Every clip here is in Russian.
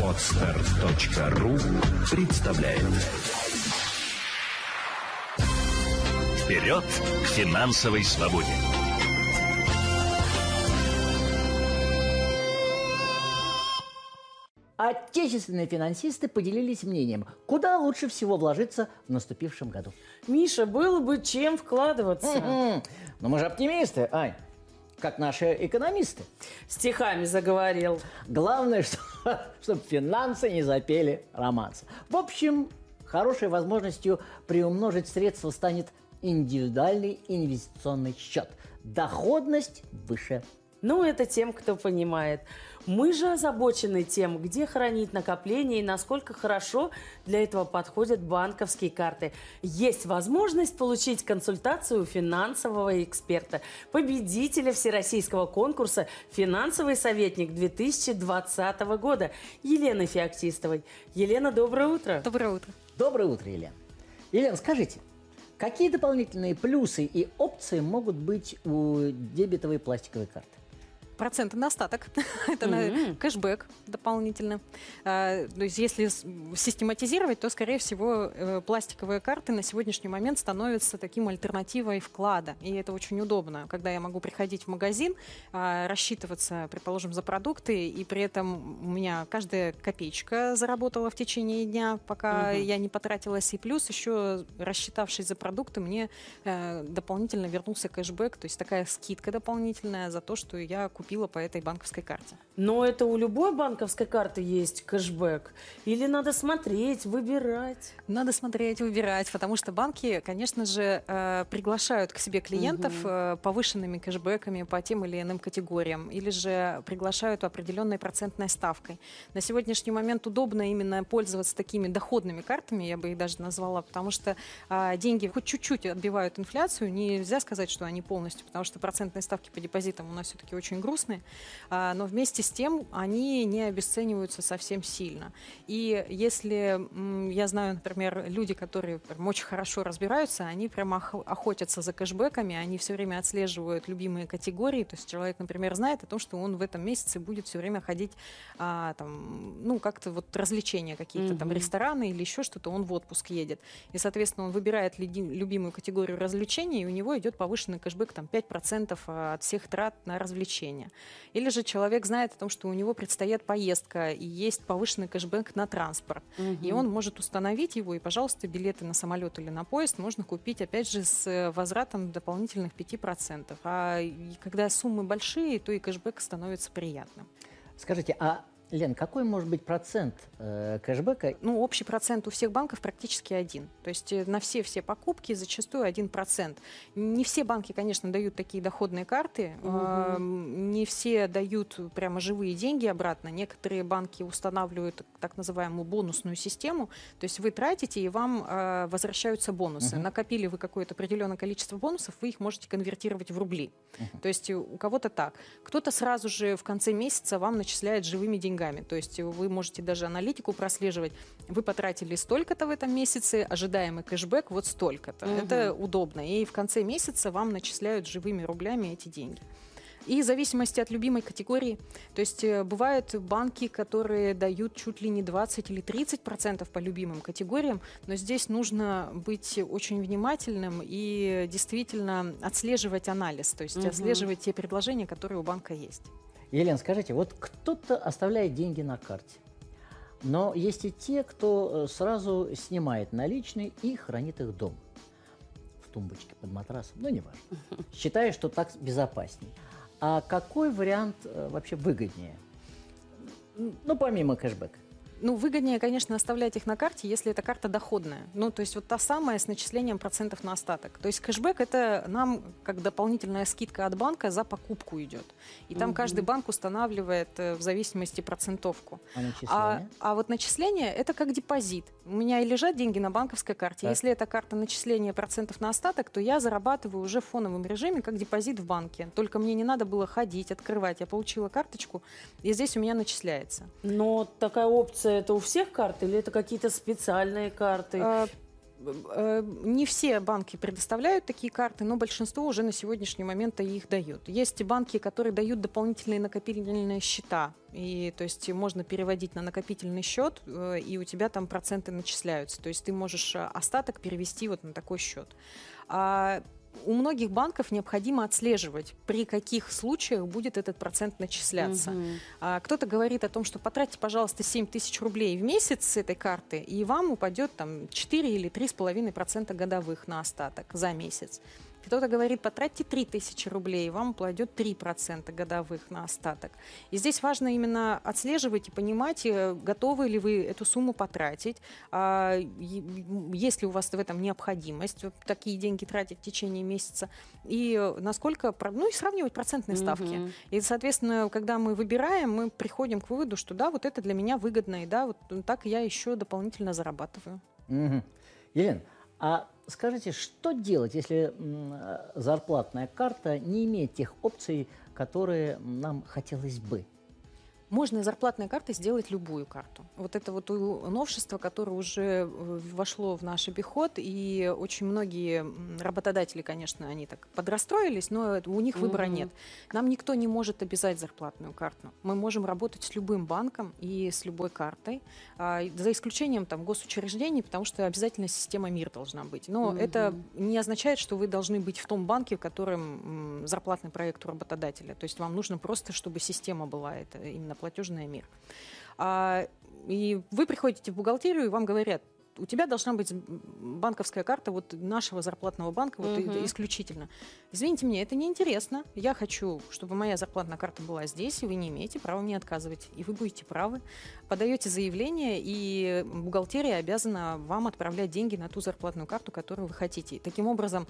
Отстар.ру представляет Вперед к финансовой свободе! Отечественные финансисты поделились мнением, куда лучше всего вложиться в наступившем году. Миша, было бы чем вкладываться. Но мы же оптимисты, Ань, как наши экономисты. Стихами заговорил. Главное, что, чтобы финансы не запели романс. В общем, хорошей возможностью приумножить средства станет индивидуальный инвестиционный счет. Доходность выше. Ну, это тем, кто понимает. Мы же озабочены тем, где хранить накопления и насколько хорошо для этого подходят банковские карты. Есть возможность получить консультацию у финансового эксперта, победителя всероссийского конкурса «Финансовый советник 2020 года» Елены Феоктистовой. Елена, доброе утро. Доброе утро. Доброе утро, Елена. Елена, скажите, какие дополнительные плюсы и опции могут быть у дебетовой пластиковой карты? Проценты на остаток. Это на кэшбэк дополнительно. А, то есть если систематизировать, то, скорее всего, э, пластиковые карты на сегодняшний момент становятся таким альтернативой вклада. И это очень удобно, когда я могу приходить в магазин, а, рассчитываться, предположим, за продукты, и при этом у меня каждая копеечка заработала в течение дня, пока угу. я не потратилась. И плюс еще, рассчитавшись за продукты, мне э, дополнительно вернулся кэшбэк, то есть такая скидка дополнительная за то, что я купила купила по этой банковской карте. Но это у любой банковской карты есть кэшбэк? Или надо смотреть, выбирать? Надо смотреть, выбирать, потому что банки, конечно же, э, приглашают к себе клиентов угу. повышенными кэшбэками по тем или иным категориям, или же приглашают определенной процентной ставкой. На сегодняшний момент удобно именно пользоваться такими доходными картами, я бы их даже назвала, потому что а, деньги хоть чуть-чуть отбивают инфляцию, нельзя сказать, что они полностью, потому что процентные ставки по депозитам у нас все-таки очень грустные, грустные, а, но вместе с тем они не обесцениваются совсем сильно. И если я знаю, например, люди, которые прям очень хорошо разбираются, они прям охотятся за кэшбэками, они все время отслеживают любимые категории. То есть человек, например, знает о том, что он в этом месяце будет все время ходить, а, там, ну, как-то вот развлечения какие-то, mm-hmm. там, рестораны или еще что-то, он в отпуск едет. И, соответственно, он выбирает любимую категорию развлечений, и у него идет повышенный кэшбэк там 5% от всех трат на развлечения обслуживания. Или же человек знает о том, что у него предстоит поездка и есть повышенный кэшбэк на транспорт. Угу. И он может установить его, и, пожалуйста, билеты на самолет или на поезд можно купить, опять же, с возвратом дополнительных 5%. А когда суммы большие, то и кэшбэк становится приятным. Скажите, а Лен, какой может быть процент э, кэшбэка? Ну, общий процент у всех банков практически один. То есть э, на все-все покупки зачастую один процент. Не все банки, конечно, дают такие доходные карты. Угу. Э, не все дают прямо живые деньги обратно. Некоторые банки устанавливают так называемую бонусную систему. То есть вы тратите, и вам э, возвращаются бонусы. Угу. Накопили вы какое-то определенное количество бонусов, вы их можете конвертировать в рубли. Угу. То есть у кого-то так. Кто-то сразу же в конце месяца вам начисляет живыми деньгами деньгами. То есть вы можете даже аналитику прослеживать. Вы потратили столько-то в этом месяце, ожидаемый кэшбэк вот столько-то. Угу. Это удобно. И в конце месяца вам начисляют живыми рублями эти деньги. И в зависимости от любимой категории, то есть э, бывают банки, которые дают чуть ли не 20 или 30 процентов по любимым категориям, но здесь нужно быть очень внимательным и действительно отслеживать анализ, то есть угу. отслеживать те предложения, которые у банка есть. Елена, скажите, вот кто-то оставляет деньги на карте, но есть и те, кто э, сразу снимает наличные и хранит их дома. В тумбочке под матрасом, ну, неважно. Считаю, что так безопаснее. А какой вариант э, вообще выгоднее? Ну, помимо кэшбэка. Ну, выгоднее, конечно, оставлять их на карте, если эта карта доходная. Ну, то есть вот та самая с начислением процентов на остаток. То есть кэшбэк – это нам как дополнительная скидка от банка за покупку идет. И там угу. каждый банк устанавливает э, в зависимости процентовку. А начисление? А, а вот начисление – это как депозит. У меня и лежат деньги на банковской карте. Так. Если эта карта начисления процентов на остаток, то я зарабатываю уже в фоновом режиме как депозит в банке. Только мне не надо было ходить, открывать. Я получила карточку, и здесь у меня начисляется. Но такая опция это у всех карт или это какие-то специальные карты? А, Э, Не все банки предоставляют такие карты, но большинство уже на сегодняшний момент их дают. Есть банки, которые дают дополнительные накопительные счета. И, то есть можно переводить на накопительный счет, э, и у тебя там проценты начисляются. То есть ты можешь э, остаток перевести вот на такой счет. А у многих банков необходимо отслеживать, при каких случаях будет этот процент начисляться. Мгм. А, Кто-то говорит о том, что потратьте, пожалуйста, 7 тысяч рублей в месяц с этой карты, и вам упадет там 4 или 3,5% годовых на остаток за месяц. Кто-то говорит, потратьте 3 тысячи рублей, и вам упадет 3% годовых на остаток. И здесь важно именно отслеживать и понимать, э, готовы ли вы эту сумму потратить, а, есть ли у вас в этом необходимость такие деньги тратить в течение месяца, и насколько, ну и сравнивать процентные ставки. Мгм. И, соответственно, когда мы выбираем, мы приходим к выводу, что да, вот это для меня выгодно, и да, вот так я еще дополнительно зарабатываю. Мгм. Елена, а скажите, что делать, если э, зарплатная карта не имеет тех опций, которые нам хотелось бы? Можно из зарплатной карты сделать любую карту. Вот это вот новшество, которое уже э, вошло в наш обиход, и очень многие работодатели, конечно, они так подрастроились, но у них выбора Мгм. нет. Нам никто не может обязать зарплатную карту. Мы можем работать с любым банком и с любой картой, а, за исключением там госучреждений, потому что обязательно система МИР должна быть. Но Мгм. это не означает, что вы должны быть в том банке, в котором зарплатный проект у работодателя. То есть вам нужно просто, чтобы система была, это именно платежная МИР. А, и вы приходите в бухгалтерию, и вам говорят, у тебя должна быть банковская карта вот нашего зарплатного банка вот Мгм. исключительно. Извините меня, это неинтересно. Я хочу, чтобы моя зарплатная карта была здесь, и вы не имеете права мне отказывать. И вы будете правы. Подаете заявление, и бухгалтерия обязана вам отправлять деньги на ту зарплатную карту, которую вы хотите. Таким образом,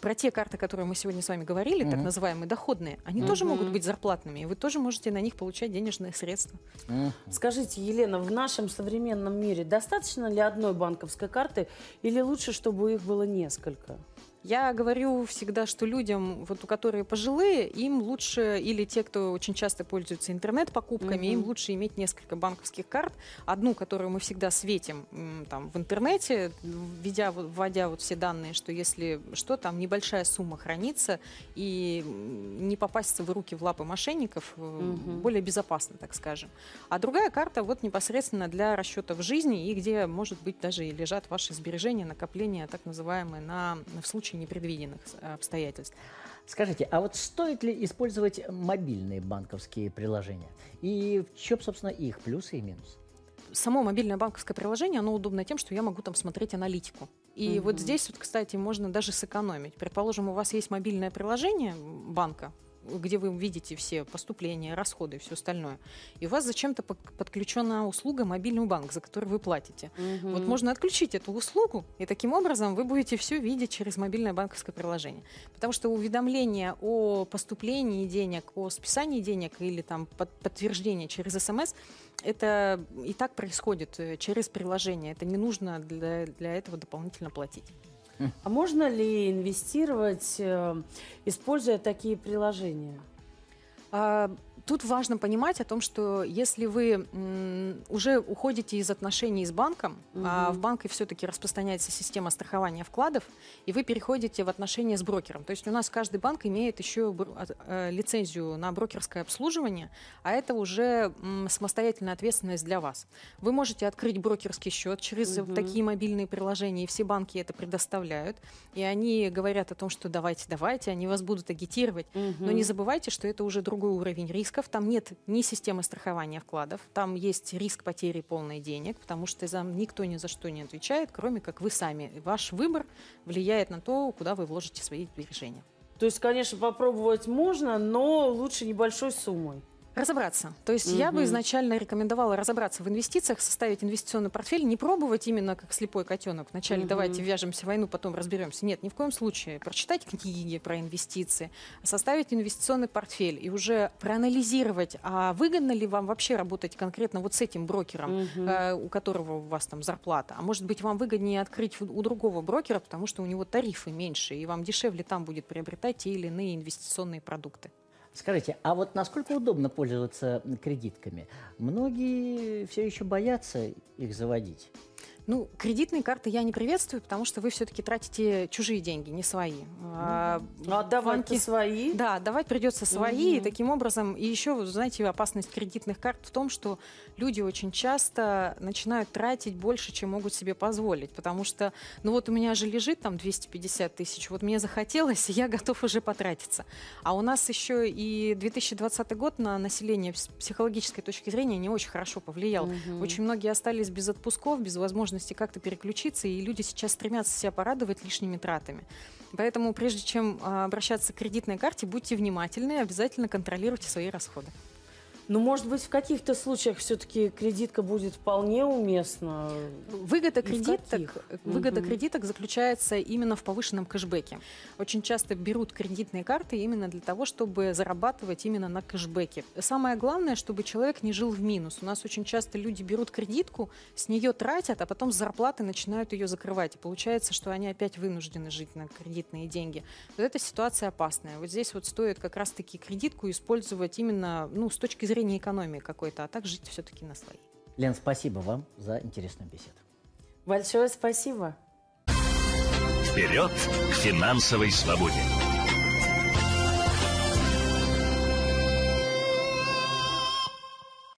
про те карты, которые мы сегодня с вами говорили, так Мгм. называемые доходные, они тоже могут быть зарплатными, и вы тоже можете на них получать денежные средства. Мгм. Скажите, Елена, в нашем современном мире достаточно ли одной банковской карты или лучше, чтобы их было несколько? Я говорю всегда, что людям, вот у которые пожилые, им лучше, или те, кто очень часто пользуются интернет-покупками, Мгм. им лучше иметь несколько банковских карт. Одну, которую мы всегда светим там, в интернете, введя, вводя вот все данные, что если что, там небольшая сумма хранится, и не попасть в руки, в лапы мошенников Мгм. более безопасно, так скажем. А другая карта вот непосредственно для расчета в жизни, и где, может быть, даже и лежат ваши сбережения, накопления, так называемые, на, в случае непредвиденных с- обстоятельств. Скажите, а вот стоит ли использовать мобильные банковские приложения? И в чем, собственно, их плюсы и минусы? Само мобильное банковское приложение, оно удобно тем, что я могу там смотреть аналитику. И вот Мгм. здесь, вот, кстати, можно даже сэкономить. Предположим, у вас есть мобильное приложение банка, где вы видите все поступления, расходы и все остальное. И у вас зачем-то подключена услуга мобильный банк, за который вы платите. Вот можно отключить эту услугу, и таким образом вы будете все видеть через мобильное банковское приложение. Потому что уведомления о поступлении денег, о списании денег или там под- подтверждение через СМС, это и так происходит э, через приложение. Это не нужно для, для этого дополнительно платить. А можно ли инвестировать, э, используя такие приложения? А, Тут важно понимать о том, что если вы уже уходите из отношений с банком, а Мгм. в банке все-таки распространяется система страхования вкладов, и вы переходите в отношения с брокером. То есть у нас каждый банк имеет еще от- э, лицензию на брокерское обслуживание, а это уже самостоятельная ответственность для вас. Вы можете открыть брокерский счет через Мгм. такие мобильные приложения, и все банки это предоставляют, и они говорят о том, что давайте, давайте, они вас будут агитировать, но не забывайте, что это уже другой уровень рисков. Там нет ни системы страхования вкладов, там есть риск потери полной денег, потому что за никто ни за что не отвечает, кроме как вы сами. Ваш выбор влияет на то, куда вы вложите свои сбережения. То есть, конечно, попробовать можно, но лучше небольшой суммой. Разобраться. То есть я бы изначально рекомендовала разобраться в инвестициях, составить инвестиционный портфель, не пробовать именно как слепой котенок. Вначале Мгм. давайте вяжемся в войну, потом разберемся. Нет, ни в коем случае. Прочитать книги про инвестиции, составить инвестиционный портфель и уже проанализировать, а выгодно ли вам вообще работать конкретно вот с этим брокером, Мгм. э, у которого у вас там зарплата. А может быть, вам выгоднее открыть у другого брокера, потому что у него тарифы меньше, и вам дешевле там будет приобретать те или иные инвестиционные продукты. Скажите, а вот насколько удобно пользоваться кредитками? Многие все еще боятся их заводить. Ну, кредитные карты я не приветствую, потому что вы все-таки тратите чужие деньги, не свои. А, А отдавать банки- свои? Да, отдавать придется свои, и Мгм. таким образом, и еще, знаете, опасность кредитных карт в том, что люди очень часто начинают тратить больше, чем могут себе позволить, потому что, ну вот у меня же лежит там 250 тысяч, вот мне захотелось, и я готов уже потратиться. А у нас еще и 2020 год на население с психологической точки зрения не очень хорошо повлиял. Мгм. Очень многие остались без отпусков, без возможности как-то переключиться, и люди сейчас стремятся себя порадовать лишними тратами. Поэтому прежде чем а, обращаться к кредитной карте, будьте внимательны, обязательно контролируйте свои расходы. Ну, может быть, в каких-то случаях все-таки кредитка будет вполне уместна. Выгода кредиток, выгода Мгм. кредиток заключается именно в повышенном кэшбэке. Очень часто берут кредитные карты именно для того, чтобы зарабатывать именно на кэшбэке. Самое главное, чтобы человек не жил в минус. У нас очень часто люди берут кредитку, с нее тратят, а потом с зарплаты начинают ее закрывать. И получается, что они опять вынуждены жить на кредитные деньги. Вот эта ситуация опасная. Вот здесь вот стоит как раз-таки кредитку использовать именно ну, с точки зрения экономии какой-то, а так жить все-таки на свои. Лен, спасибо вам за интересную беседу. Большое спасибо. Вперед к финансовой свободе!